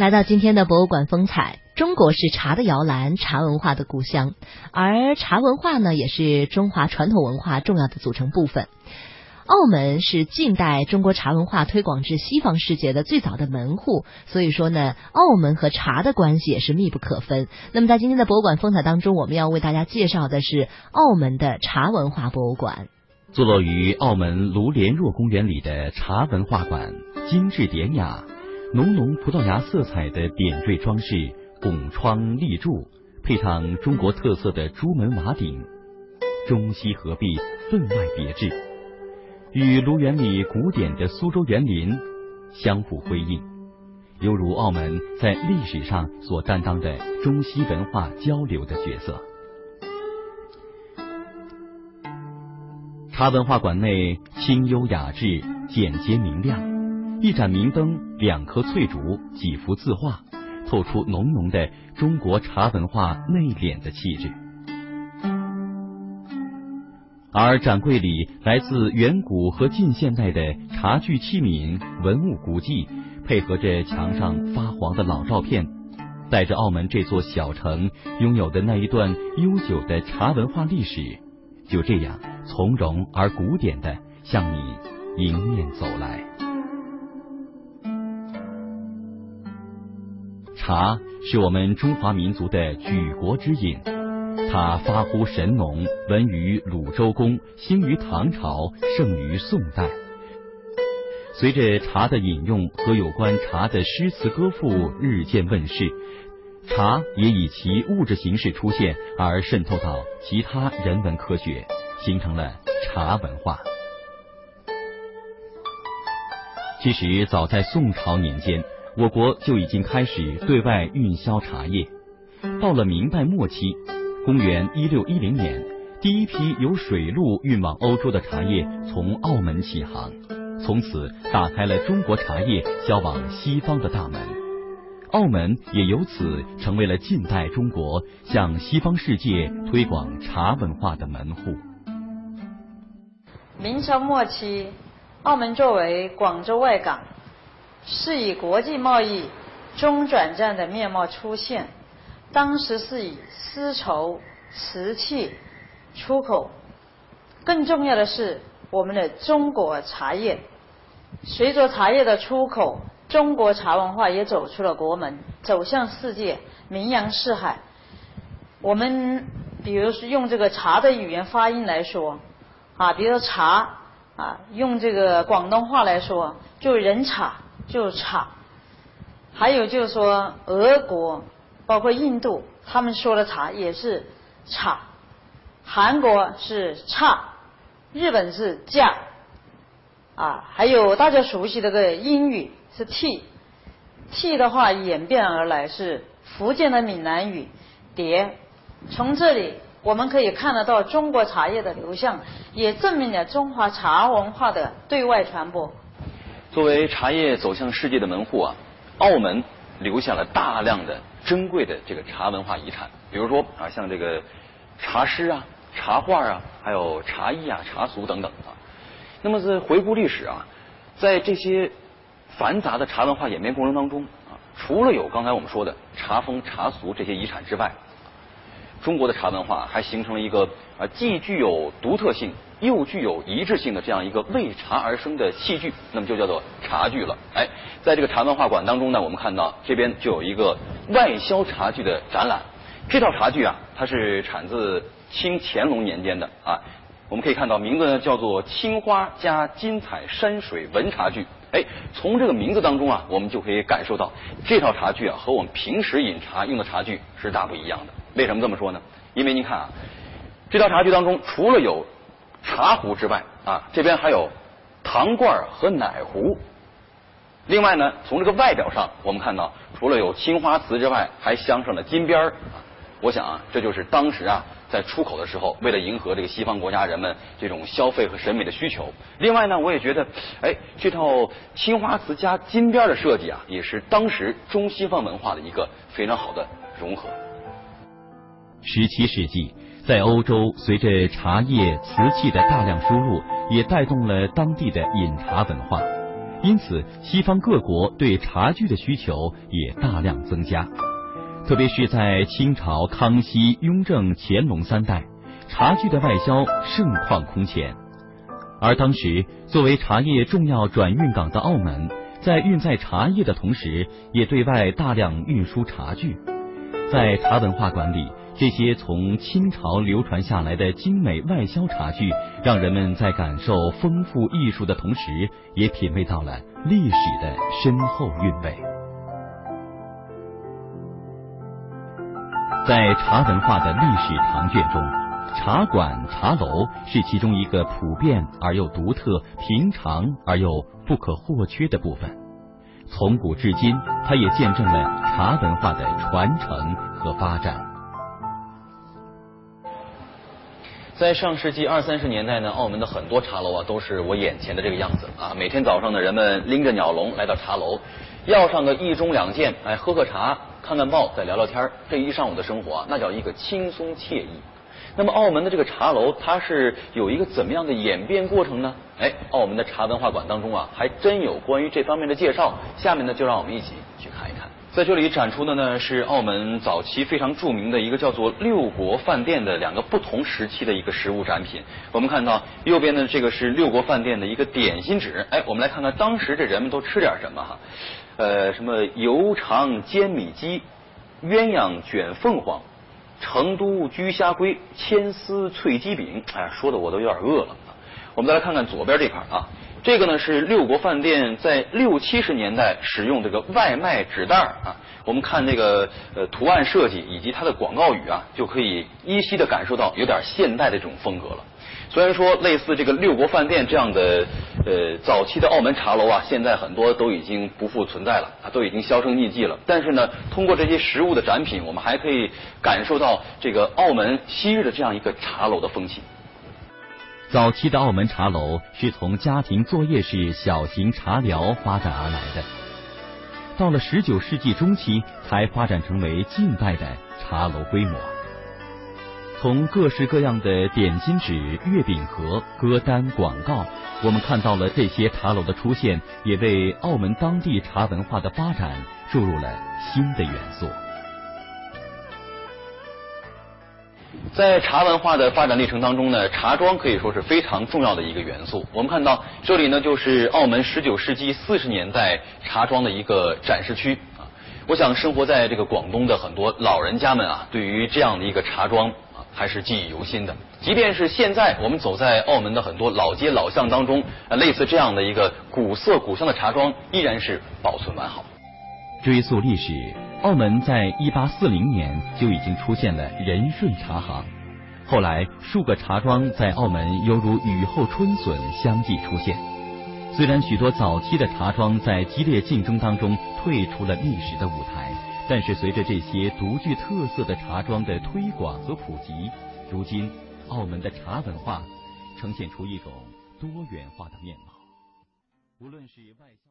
来到今天的博物馆风采，中国是茶的摇篮，茶文化的故乡，而茶文化呢，也是中华传统文化重要的组成部分。澳门是近代中国茶文化推广至西方世界的最早的门户，所以说呢，澳门和茶的关系也是密不可分。那么在今天的博物馆风采当中，我们要为大家介绍的是澳门的茶文化博物馆。坐落于澳门卢莲若公园里的茶文化馆，精致典雅。浓浓葡萄牙色彩的点缀装饰，拱窗立柱，配上中国特色的朱门瓦顶，中西合璧，分外别致，与卢园里古典的苏州园林相互辉映，犹如澳门在历史上所担当的中西文化交流的角色。茶文化馆内清幽雅致，简洁明亮。一盏明灯，两棵翠竹，几幅字画，透出浓浓的中国茶文化内敛的气质。而展柜里来自远古和近现代的茶具器皿、文物古迹，配合着墙上发黄的老照片，带着澳门这座小城拥有的那一段悠久的茶文化历史，就这样从容而古典的向你迎面走来。茶是我们中华民族的举国之饮，它发乎神农，闻于鲁周公，兴于唐朝，盛于宋代。随着茶的饮用和有关茶的诗词歌赋日渐问世，茶也以其物质形式出现，而渗透到其他人文科学，形成了茶文化。其实，早在宋朝年间。我国就已经开始对外运销茶叶。到了明代末期，公元一六一零年，第一批由水路运往欧洲的茶叶从澳门起航，从此打开了中国茶叶销往西方的大门。澳门也由此成为了近代中国向西方世界推广茶文化的门户。明朝末期，澳门作为广州外港。是以国际贸易中转站的面貌出现。当时是以丝绸、瓷器出口，更重要的是我们的中国茶叶。随着茶叶的出口，中国茶文化也走出了国门，走向世界，名扬四海。我们比如说用这个茶的语言发音来说，啊，比如说茶啊，用这个广东话来说，就人茶。就是茶，还有就是说，俄国包括印度，他们说的茶也是茶，韩国是茶，日本是价，啊，还有大家熟悉的个英语是 t，t 的话演变而来是福建的闽南语蝶，从这里我们可以看得到中国茶叶的流向，也证明了中华茶文化的对外传播。作为茶叶走向世界的门户啊，澳门留下了大量的珍贵的这个茶文化遗产，比如说啊，像这个茶诗啊、茶画啊，还有茶艺啊、茶俗等等啊。那么在回顾历史啊，在这些繁杂的茶文化演变过程当中啊，除了有刚才我们说的茶风、茶俗这些遗产之外，中国的茶文化还形成了一个啊，既具有独特性。又具有一致性的这样一个为茶而生的器具，那么就叫做茶具了。哎，在这个茶文化馆当中呢，我们看到这边就有一个外销茶具的展览。这套茶具啊，它是产自清乾隆年间的啊。我们可以看到名字呢叫做青花加金彩山水文茶具。哎，从这个名字当中啊，我们就可以感受到这套茶具啊和我们平时饮茶用的茶具是大不一样的。为什么这么说呢？因为您看啊，这套茶具当中除了有茶壶之外啊，这边还有糖罐和奶壶。另外呢，从这个外表上，我们看到除了有青花瓷之外，还镶上了金边儿。我想啊，这就是当时啊在出口的时候，为了迎合这个西方国家人们这种消费和审美的需求。另外呢，我也觉得，哎，这套青花瓷加金边的设计啊，也是当时中西方文化的一个非常好的融合。十七世纪。在欧洲，随着茶叶、瓷器的大量输入，也带动了当地的饮茶文化。因此西方各国对茶具的需求也大量增加。特别是在清朝康熙、雍正、乾隆三代，茶具的外销盛况空前。而当时作为茶叶重要转运港的澳门，在运载茶叶的同时，也对外大量运输茶具。在茶文化馆里，这些从清朝流传下来的精美外销茶具，让人们在感受丰富艺术的同时，也品味到了历史的深厚韵味。在茶文化的历史长卷中，茶馆、茶楼是其中一个普遍而又独特、平常而又不可或缺的部分。从古至今，它也见证了茶文化的传承和发展。在上世纪二三十年代呢，澳门的很多茶楼啊，都是我眼前的这个样子啊。每天早上呢，人们拎着鸟笼来到茶楼，要上个一盅两件，哎，喝喝茶。看看报，再聊聊天这一上午的生活啊，那叫一个轻松惬意。那么，澳门的这个茶楼，它是有一个怎么样的演变过程呢？哎，澳门的茶文化馆当中啊，还真有关于这方面的介绍。下面呢，就让我们一起去看一看。在这里展出的呢，是澳门早期非常著名的一个叫做六国饭店的两个不同时期的一个实物展品。我们看到右边的这个是六国饭店的一个点心纸。哎，我们来看看当时这人们都吃点什么哈。呃，什么油肠煎米鸡、鸳鸯卷凤凰、成都居虾龟、千丝脆鸡饼，哎，说的我都有点饿了。我们再来看看左边这块啊，这个呢是六国饭店在六七十年代使用这个外卖纸袋啊。我们看这个呃图案设计以及它的广告语啊，就可以依稀的感受到有点现代的这种风格了。虽然说类似这个六国饭店这样的呃早期的澳门茶楼啊，现在很多都已经不复存在了啊，都已经销声匿迹了。但是呢，通过这些实物的展品，我们还可以感受到这个澳门昔日的这样一个茶楼的风情。早期的澳门茶楼是从家庭作业式小型茶寮发展而来的，到了十九世纪中期才发展成为近代的茶楼规模。从各式各样的点心纸、月饼盒、歌单、广告，我们看到了这些茶楼的出现，也为澳门当地茶文化的发展注入了新的元素。在茶文化的发展历程当中呢，茶庄可以说是非常重要的一个元素。我们看到这里呢，就是澳门十九世纪四十年代茶庄的一个展示区啊。我想生活在这个广东的很多老人家们啊，对于这样的一个茶庄啊。还是记忆犹新的。即便是现在，我们走在澳门的很多老街老巷当中，类似这样的一个古色古香的茶庄，依然是保存完好。追溯历史，澳门在一八四零年就已经出现了仁顺茶行，后来数个茶庄在澳门犹如雨后春笋相继出现。虽然许多早期的茶庄在激烈竞争当中退出了历史的舞台。但是，随着这些独具特色的茶庄的推广和普及，如今澳门的茶文化呈现出一种多元化的面貌。无论是外销。